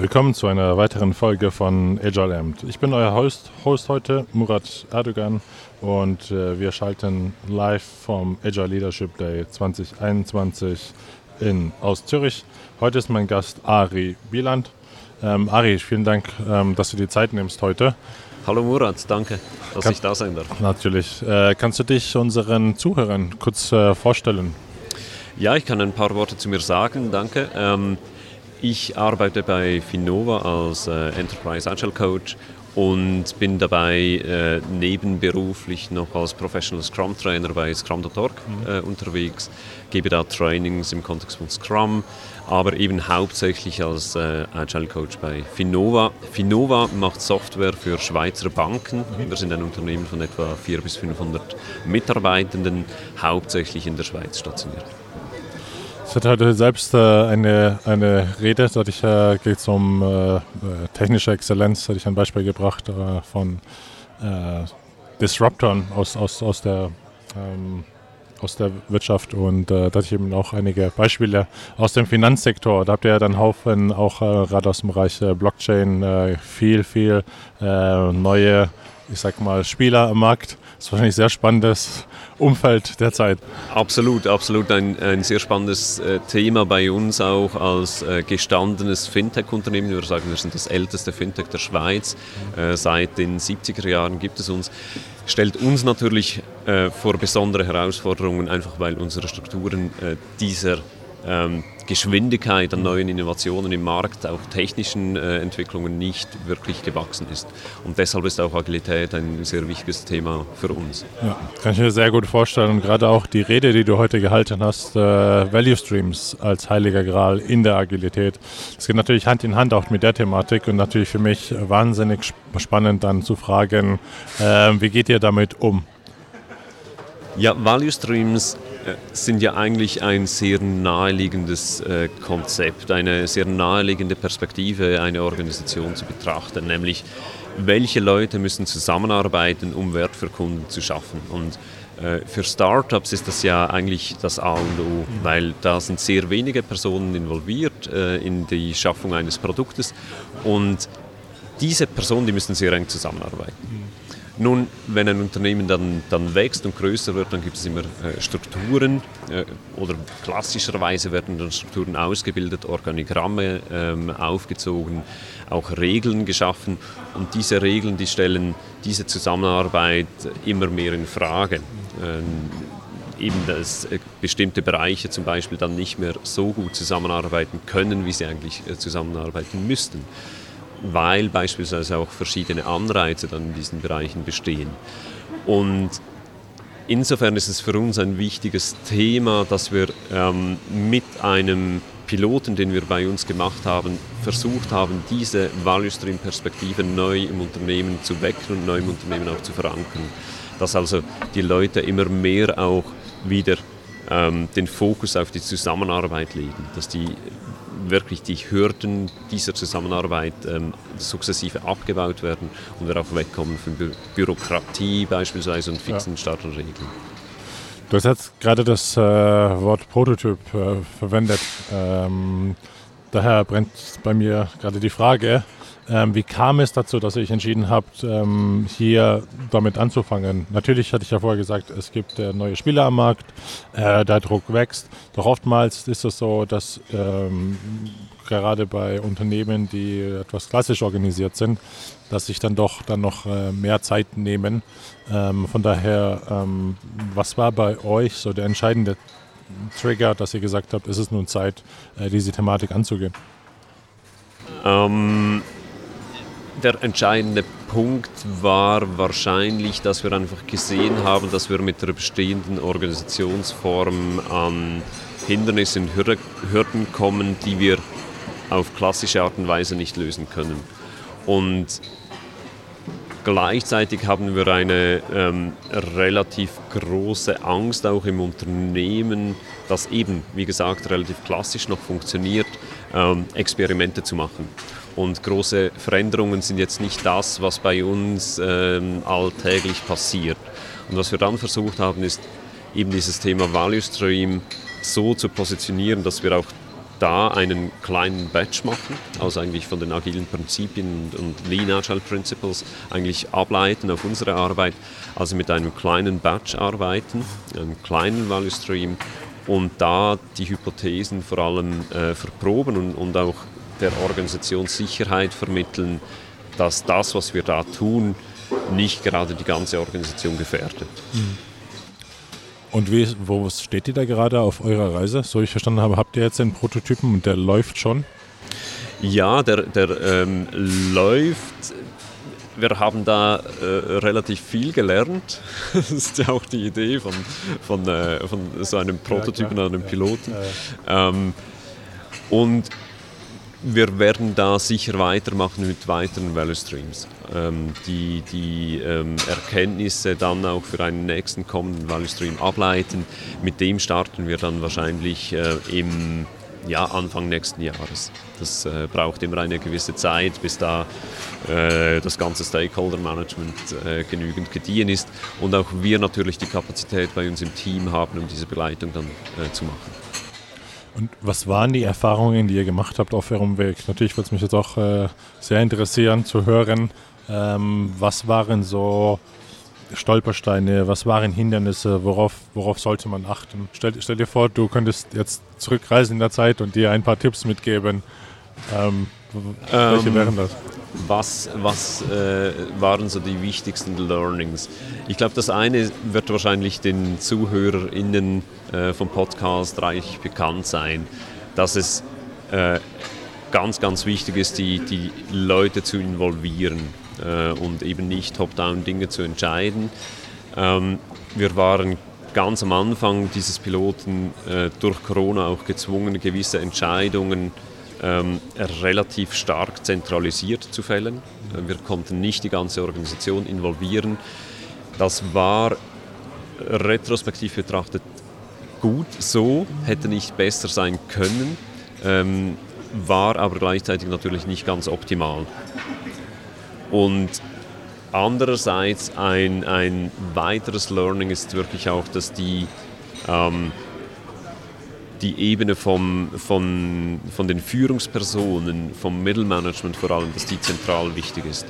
Willkommen zu einer weiteren Folge von Agile Amt. Ich bin euer Host, Host heute, Murat Erdogan, und äh, wir schalten live vom Agile Leadership Day 2021 in, aus Zürich. Heute ist mein Gast Ari Bieland. Ähm, Ari, vielen Dank, ähm, dass du die Zeit nimmst heute. Hallo Murat, danke, dass Kann, ich da sein darf. Natürlich. Äh, kannst du dich unseren Zuhörern kurz äh, vorstellen? Ja, ich kann ein paar Worte zu mir sagen, danke. Ähm, ich arbeite bei Finova als äh, Enterprise Agile Coach und bin dabei äh, nebenberuflich noch als Professional Scrum Trainer bei Scrum.org mhm. äh, unterwegs, gebe da Trainings im Kontext von Scrum, aber eben hauptsächlich als äh, Agile Coach bei Finova. Finova macht Software für Schweizer Banken. Mhm. Wir sind ein Unternehmen von etwa 400 bis 500 Mitarbeitenden, hauptsächlich in der Schweiz stationiert. Ich hatte heute selbst äh, eine, eine Rede, da ich, äh, geht es um äh, äh, technische Exzellenz, hatte ich ein Beispiel gebracht äh, von äh, Disruptoren aus, aus, aus, der, ähm, aus der Wirtschaft und äh, da hatte ich eben auch einige Beispiele aus dem Finanzsektor. Da habt ihr ja dann Haufen auch gerade aus dem Bereich Blockchain viel, viel neue, ich sag mal, Spieler am Markt. Das ist wahrscheinlich sehr spannendes Umfeld derzeit. Absolut, absolut ein, ein sehr spannendes äh, Thema bei uns auch als äh, gestandenes Fintech-Unternehmen. Wir sagen, wir sind das älteste Fintech der Schweiz. Äh, seit den 70er Jahren gibt es uns. Stellt uns natürlich äh, vor besondere Herausforderungen, einfach weil unsere Strukturen äh, dieser ähm, Geschwindigkeit an neuen Innovationen im Markt, auch technischen äh, Entwicklungen nicht wirklich gewachsen ist. Und deshalb ist auch Agilität ein sehr wichtiges Thema für uns. Ja, kann ich mir sehr gut vorstellen. Und gerade auch die Rede, die du heute gehalten hast, äh, Value Streams als heiliger Gral in der Agilität. Das geht natürlich Hand in Hand auch mit der Thematik und natürlich für mich wahnsinnig spannend dann zu fragen, äh, wie geht ihr damit um? Ja, Value Streams sind ja eigentlich ein sehr naheliegendes äh, Konzept, eine sehr naheliegende Perspektive, eine Organisation zu betrachten, nämlich welche Leute müssen zusammenarbeiten, um Wert für Kunden zu schaffen. Und äh, für Startups ist das ja eigentlich das A und O, weil da sind sehr wenige Personen involviert in die Schaffung eines Produktes und diese Personen, die müssen sehr eng zusammenarbeiten. Nun, wenn ein Unternehmen dann, dann wächst und größer wird, dann gibt es immer äh, Strukturen äh, oder klassischerweise werden dann Strukturen ausgebildet, Organigramme ähm, aufgezogen, auch Regeln geschaffen und diese Regeln, die stellen diese Zusammenarbeit immer mehr in Frage. Ähm, eben, dass äh, bestimmte Bereiche zum Beispiel dann nicht mehr so gut zusammenarbeiten können, wie sie eigentlich äh, zusammenarbeiten müssten weil beispielsweise auch verschiedene Anreize dann in diesen Bereichen bestehen. Und insofern ist es für uns ein wichtiges Thema, dass wir ähm, mit einem Piloten, den wir bei uns gemacht haben, versucht haben, diese Value Stream Perspektive neu im Unternehmen zu wecken und neu im Unternehmen auch zu verankern. Dass also die Leute immer mehr auch wieder ähm, den Fokus auf die Zusammenarbeit legen, dass die wirklich die Hürden dieser Zusammenarbeit ähm, sukzessive abgebaut werden und wir auch wegkommen von Bü Bürokratie beispielsweise und fixen ja. Startregeln. Du hast jetzt gerade das äh, Wort Prototyp äh, verwendet. Ähm, daher brennt bei mir gerade die Frage, ähm, wie kam es dazu, dass ihr euch entschieden habt, ähm, hier damit anzufangen? Natürlich hatte ich ja vorher gesagt, es gibt äh, neue Spieler am Markt, äh, der Druck wächst. Doch oftmals ist es so, dass ähm, gerade bei Unternehmen, die etwas klassisch organisiert sind, dass sich dann doch dann noch äh, mehr Zeit nehmen. Ähm, von daher, ähm, was war bei euch so der entscheidende Trigger, dass ihr gesagt habt, ist es nun Zeit, äh, diese Thematik anzugehen? Ähm, der entscheidende Punkt war wahrscheinlich, dass wir einfach gesehen haben, dass wir mit der bestehenden Organisationsform an Hindernisse und Hürden kommen, die wir auf klassische Art und Weise nicht lösen können. Und Gleichzeitig haben wir eine ähm, relativ große Angst auch im Unternehmen, das eben, wie gesagt, relativ klassisch noch funktioniert, ähm, Experimente zu machen. Und große Veränderungen sind jetzt nicht das, was bei uns ähm, alltäglich passiert. Und was wir dann versucht haben, ist eben dieses Thema Value Stream so zu positionieren, dass wir auch da einen kleinen Batch machen, also eigentlich von den agilen Prinzipien und Lean Agile Principles eigentlich ableiten auf unsere Arbeit, also mit einem kleinen Batch arbeiten, einem kleinen Value Stream und da die Hypothesen vor allem äh, verproben und, und auch der Organisation Sicherheit vermitteln, dass das, was wir da tun, nicht gerade die ganze Organisation gefährdet. Mhm. Und wie, wo steht ihr da gerade auf eurer Reise? So ich verstanden habe, habt ihr jetzt einen Prototypen und der läuft schon? Ja, der, der ähm, läuft. Wir haben da äh, relativ viel gelernt. Das ist ja auch die Idee von, von, äh, von so einem Prototypen, ja, einem Piloten. Ja. Ähm, und wir werden da sicher weitermachen mit weiteren Value Streams. Ähm, die die ähm, Erkenntnisse dann auch für einen nächsten kommenden Value Stream ableiten. Mit dem starten wir dann wahrscheinlich äh, im ja, Anfang nächsten Jahres. Das äh, braucht immer eine gewisse Zeit, bis da äh, das ganze Stakeholder Management äh, genügend gediehen ist und auch wir natürlich die Kapazität bei uns im Team haben, um diese Begleitung dann äh, zu machen. Und was waren die Erfahrungen, die ihr gemacht habt auf eurem Weg? Natürlich würde es mich jetzt auch äh, sehr interessieren zu hören, ähm, was waren so Stolpersteine, was waren Hindernisse, worauf, worauf sollte man achten? Stell, stell, dir vor, du könntest jetzt zurückreisen in der Zeit und dir ein paar Tipps mitgeben. Ähm, welche ähm, wären das? Was, was äh, waren so die wichtigsten Learnings? Ich glaube, das eine wird wahrscheinlich den ZuhörerInnen äh, vom Podcast reichlich bekannt sein, dass es äh, ganz, ganz wichtig ist, die, die Leute zu involvieren äh, und eben nicht top-down Dinge zu entscheiden. Ähm, wir waren ganz am Anfang dieses Piloten äh, durch Corona auch gezwungen, gewisse Entscheidungen zu ähm, relativ stark zentralisiert zu fällen. Äh, wir konnten nicht die ganze Organisation involvieren. Das war retrospektiv betrachtet gut so, hätte nicht besser sein können, ähm, war aber gleichzeitig natürlich nicht ganz optimal. Und andererseits ein, ein weiteres Learning ist wirklich auch, dass die ähm, die Ebene vom, von, von den Führungspersonen, vom Mittelmanagement vor allem, dass die zentral wichtig ist.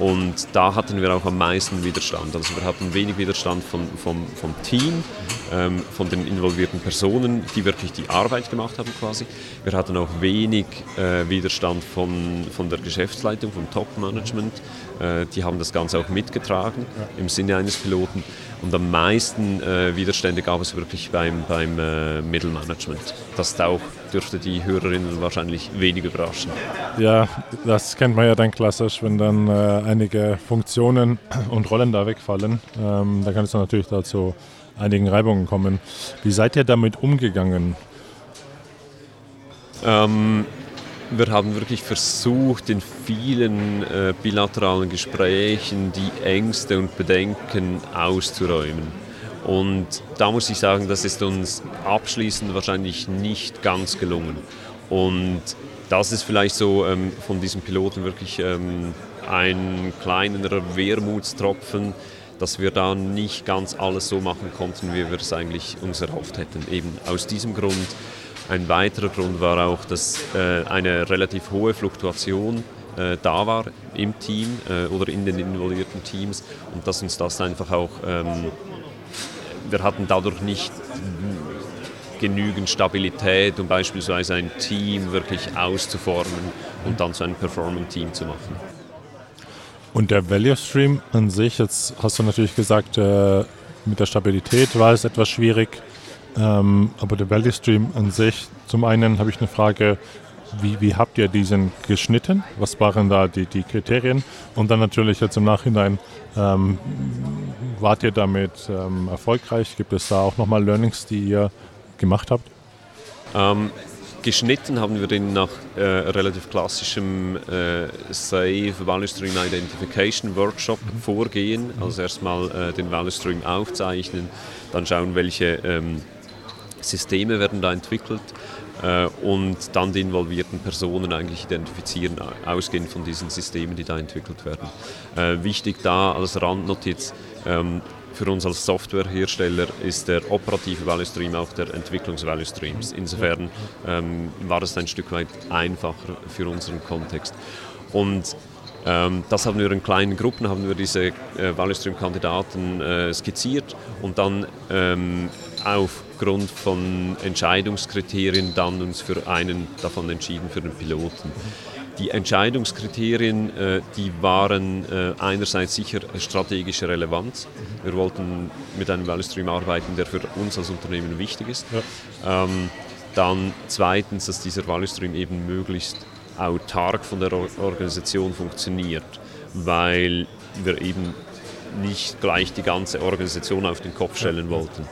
Und da hatten wir auch am meisten Widerstand. Also wir hatten wenig Widerstand von, vom, vom Team, ähm, von den involvierten Personen, die wirklich die Arbeit gemacht haben quasi. Wir hatten auch wenig äh, Widerstand von, von der Geschäftsleitung, vom Top-Management. Äh, die haben das Ganze auch mitgetragen im Sinne eines Piloten. Und am meisten äh, Widerstände gab es wirklich beim, beim äh, Mittelmanagement. Das auch dürfte die Hörerinnen wahrscheinlich wenig überraschen. Ja, das kennt man ja dann klassisch, wenn dann äh, einige Funktionen und Rollen da wegfallen. Ähm, da kann es dann natürlich dazu einigen Reibungen kommen. Wie seid ihr damit umgegangen? Ähm, wir haben wirklich versucht, in vielen äh, bilateralen Gesprächen die Ängste und Bedenken auszuräumen. Und da muss ich sagen, das ist uns abschließend wahrscheinlich nicht ganz gelungen. Und das ist vielleicht so ähm, von diesem Piloten wirklich ähm, ein kleiner Wermutstropfen, dass wir da nicht ganz alles so machen konnten, wie wir es eigentlich uns erhofft hätten. Eben aus diesem Grund. Ein weiterer Grund war auch, dass äh, eine relativ hohe Fluktuation äh, da war im Team äh, oder in den involvierten Teams und dass uns das einfach auch ähm, wir hatten dadurch nicht genügend Stabilität, um beispielsweise ein Team wirklich auszuformen und dann so ein Performing-Team zu machen. Und der Value Stream an sich, jetzt hast du natürlich gesagt, mit der Stabilität war es etwas schwierig, ähm, aber der Value Stream an sich, zum einen habe ich eine Frage, wie, wie habt ihr diesen geschnitten? Was waren da die, die Kriterien? Und dann natürlich jetzt im Nachhinein, ähm, wart ihr damit ähm, erfolgreich? Gibt es da auch nochmal Learnings, die ihr gemacht habt? Ähm, geschnitten haben wir den nach äh, relativ klassischem äh, Save Value Stream Identification Workshop mhm. vorgehen. Also erstmal äh, den Value Stream aufzeichnen, dann schauen, welche ähm, Systeme werden da entwickelt äh, und dann die involvierten Personen eigentlich identifizieren, ausgehend von diesen Systemen, die da entwickelt werden. Äh, wichtig da als Randnotiz, ähm, für uns als Softwarehersteller ist der operative Value Stream auch der Entwicklungs-Value Streams. Insofern ähm, war es ein Stück weit einfacher für unseren Kontext. Und ähm, das haben wir in kleinen Gruppen, haben wir diese äh, Value Stream-Kandidaten äh, skizziert und dann ähm, aufgrund von Entscheidungskriterien dann uns für einen davon entschieden, für den Piloten. Die Entscheidungskriterien, äh, die waren äh, einerseits sicher strategische Relevanz. Wir wollten mit einem Value Stream arbeiten, der für uns als Unternehmen wichtig ist. Ja. Ähm, dann zweitens, dass dieser Value Stream eben möglichst autark von der Organisation funktioniert, weil wir eben nicht gleich die ganze Organisation auf den Kopf stellen wollten.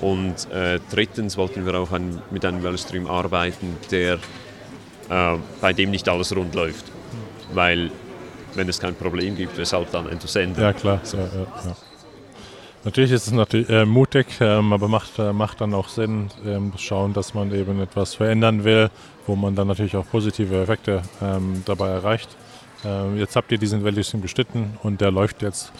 Und äh, drittens wollten wir auch ein, mit einem Value Stream arbeiten, der äh, bei dem nicht alles rund läuft. Weil, wenn es kein Problem gibt, weshalb dann Enthusiasmus? Ja, klar. Ja, ja, ja. Natürlich ist es natürlich äh, mutig, ähm, aber macht, äh, macht dann auch Sinn, ähm, schauen, dass man eben etwas verändern will, wo man dann natürlich auch positive Effekte ähm, dabei erreicht. Ähm, jetzt habt ihr diesen Value Stream geschnitten und der läuft jetzt.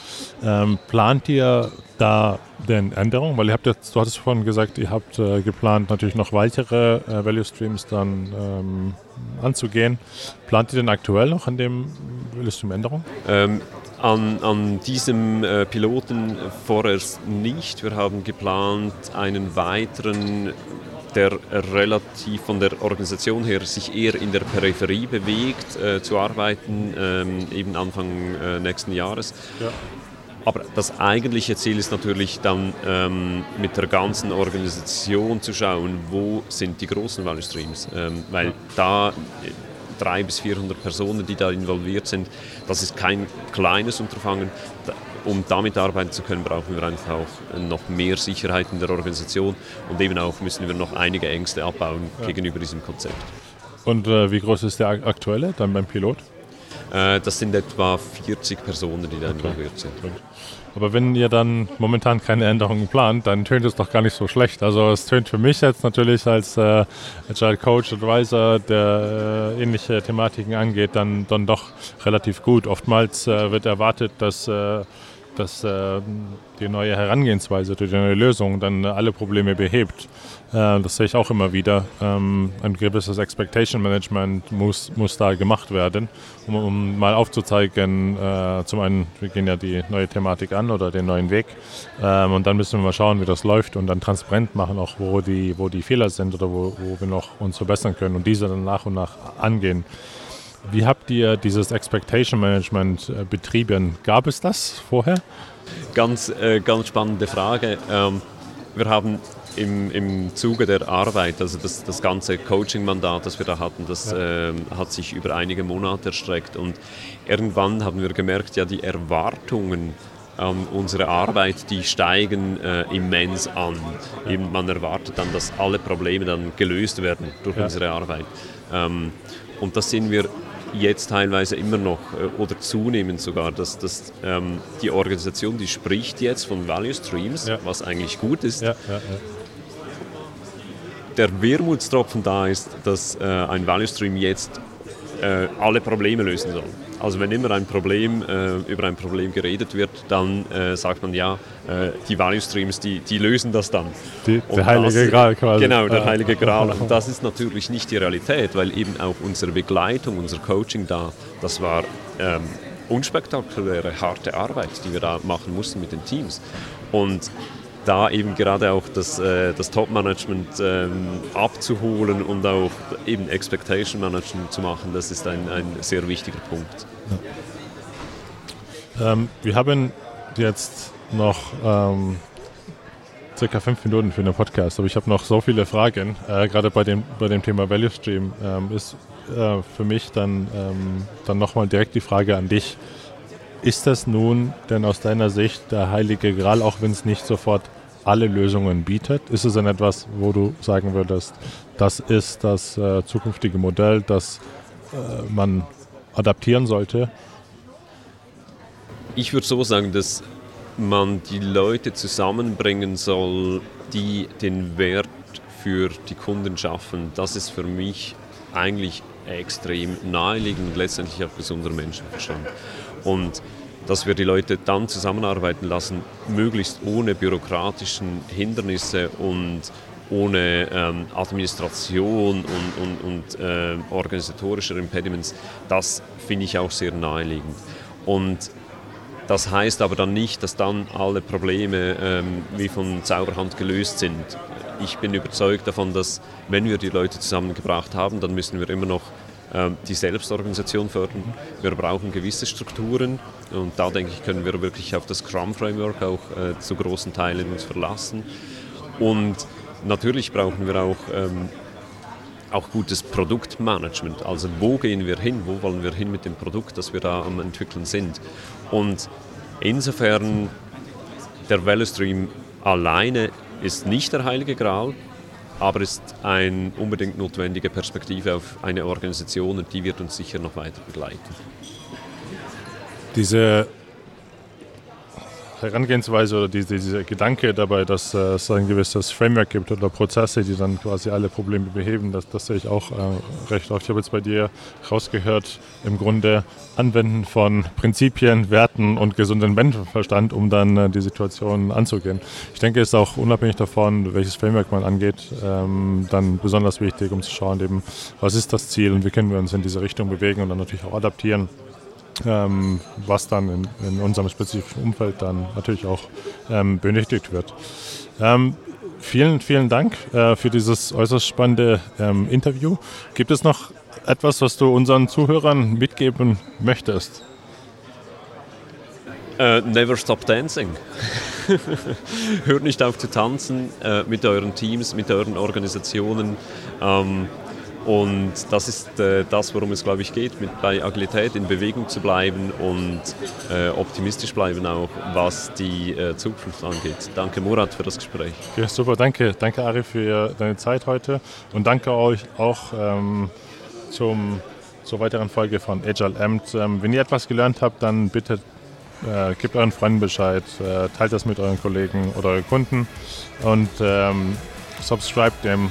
Ähm, plant ihr da denn Änderungen? Weil ihr habt jetzt, du hattest vorhin gesagt, ihr habt äh, geplant, natürlich noch weitere äh, Value Streams dann ähm, anzugehen. Plant ihr denn aktuell noch an dem Value Stream Änderungen? Ähm, an, an, diesem äh, Piloten vorerst nicht. Wir haben geplant, einen weiteren der relativ von der Organisation her sich eher in der Peripherie bewegt, äh, zu arbeiten, ähm, eben Anfang äh, nächsten Jahres. Ja. Aber das eigentliche Ziel ist natürlich dann ähm, mit der ganzen Organisation zu schauen, wo sind die großen Value Streams, ähm, weil da 300 bis 400 Personen, die da involviert sind, das ist kein kleines Unterfangen um damit arbeiten zu können, brauchen wir einfach auch noch mehr Sicherheit in der Organisation und eben auch müssen wir noch einige Ängste abbauen ja. gegenüber diesem Konzept. Und äh, wie groß ist der aktuelle dann beim Pilot? Äh, das sind etwa 40 Personen, die da okay. involviert sind. Aber wenn ihr dann momentan keine Änderungen plant, dann tönt es doch gar nicht so schlecht. Also es tönt für mich jetzt natürlich als äh, Agile Coach, Advisor, der äh, ähnliche Thematiken angeht, dann, dann doch relativ gut. Oftmals äh, wird erwartet, dass äh, dass äh, die neue Herangehensweise, die neue Lösung dann alle Probleme behebt. Äh, das sehe ich auch immer wieder. Ähm, ein gewisses Expectation Management muss, muss da gemacht werden, um, um mal aufzuzeigen, äh, zum einen, wir gehen ja die neue Thematik an oder den neuen Weg ähm, und dann müssen wir mal schauen, wie das läuft und dann transparent machen, auch wo die, wo die Fehler sind oder wo, wo wir noch uns verbessern können und diese dann nach und nach angehen. Wie habt ihr dieses Expectation Management äh, betrieben? Gab es das vorher? Ganz, äh, ganz spannende Frage. Ähm, wir haben im, im Zuge der Arbeit, also das, das ganze Coaching-Mandat, das wir da hatten, das ja. äh, hat sich über einige Monate erstreckt und irgendwann haben wir gemerkt, ja, die Erwartungen an unsere Arbeit, die steigen äh, immens an. Eben man erwartet dann, dass alle Probleme dann gelöst werden durch ja. unsere Arbeit. Ähm, und das sehen wir jetzt teilweise immer noch äh, oder zunehmend sogar, dass, dass ähm, die Organisation, die spricht jetzt von Value Streams, ja. was eigentlich gut ist. Ja, ja, Der Wermutstropfen da ist, dass äh, ein Value Stream jetzt äh, alle Probleme lösen soll. Also wenn immer ein Problem, äh, über ein Problem geredet wird, dann äh, sagt man ja, äh, die Value Streams, die, die lösen das dann. Die, der heilige das, Gral quasi. Genau, der heilige Gral. Und das ist natürlich nicht die Realität, weil eben auch unsere Begleitung, unser Coaching da, das war ähm, unspektakuläre, harte Arbeit, die wir da machen mussten mit den Teams. Und da eben gerade auch das, äh, das Top-Management ähm, abzuholen und auch eben Expectation Management zu machen, das ist ein, ein sehr wichtiger Punkt. Ja. Ähm, wir haben jetzt noch ähm, circa fünf Minuten für den Podcast, aber ich habe noch so viele Fragen. Äh, gerade bei dem, bei dem Thema Value Stream ähm, ist äh, für mich dann, ähm, dann nochmal direkt die Frage an dich. Ist das nun denn aus deiner Sicht der heilige Gral, auch wenn es nicht sofort alle Lösungen bietet? Ist es denn etwas, wo du sagen würdest, das ist das äh, zukünftige Modell, das äh, man adaptieren sollte? Ich würde so sagen, dass man die Leute zusammenbringen soll, die den Wert für die Kunden schaffen. Das ist für mich eigentlich extrem naheliegend und letztendlich auch gesunder Menschenverstand. Und dass wir die Leute dann zusammenarbeiten lassen, möglichst ohne bürokratischen Hindernisse und ohne ähm, Administration und, und, und äh, organisatorische Impediments, das finde ich auch sehr naheliegend. Und das heißt aber dann nicht, dass dann alle Probleme ähm, wie von Zauberhand gelöst sind. Ich bin überzeugt davon, dass wenn wir die Leute zusammengebracht haben, dann müssen wir immer noch die Selbstorganisation fördern. Wir brauchen gewisse Strukturen und da denke ich, können wir wirklich auf das Scrum-Framework auch äh, zu großen Teilen uns verlassen. Und natürlich brauchen wir auch ähm, auch gutes Produktmanagement. Also wo gehen wir hin, wo wollen wir hin mit dem Produkt, das wir da am entwickeln sind. Und insofern, der Value Stream alleine ist nicht der heilige Gral, aber ist eine unbedingt notwendige Perspektive auf eine Organisation und die wird uns sicher noch weiter begleiten. Diese Herangehensweise oder diese, dieser Gedanke dabei, dass äh, es ein gewisses Framework gibt oder Prozesse, die dann quasi alle Probleme beheben, das, das sehe ich auch äh, recht oft. Ich habe jetzt bei dir rausgehört, im Grunde Anwenden von Prinzipien, Werten und gesunden Menschenverstand, um dann äh, die Situation anzugehen. Ich denke, es ist auch unabhängig davon, welches Framework man angeht, ähm, dann besonders wichtig, um zu schauen, eben, was ist das Ziel und wie können wir uns in diese Richtung bewegen und dann natürlich auch adaptieren ähm, was dann in, in, unserem spezifischen Umfeld dann natürlich auch ähm, benötigt wird. Ähm, vielen, vielen Dank äh, für dieses äußerst spannende ähm, Interview. Gibt es noch etwas, was du unseren Zuhörern mitgeben möchtest? Uh, never stop dancing. Hört nicht auf zu tanzen uh, mit euren Teams, mit euren Organisationen. Ähm, und das ist äh, das, worum es, glaube ich, geht, mit, bei Agilität in Bewegung zu bleiben und äh, optimistisch bleiben auch, was die äh, Zukunft angeht. Danke Murat für das Gespräch. Ja, super, danke. Danke Ari für deine Zeit heute und danke euch auch ähm, zum, zur weiteren Folge von Agile Amt. Ähm, wenn ihr etwas gelernt habt, dann bitte äh, gebt euren Freunden Bescheid, äh, teilt das mit euren Kollegen oder euren Kunden und ähm, subscribe dem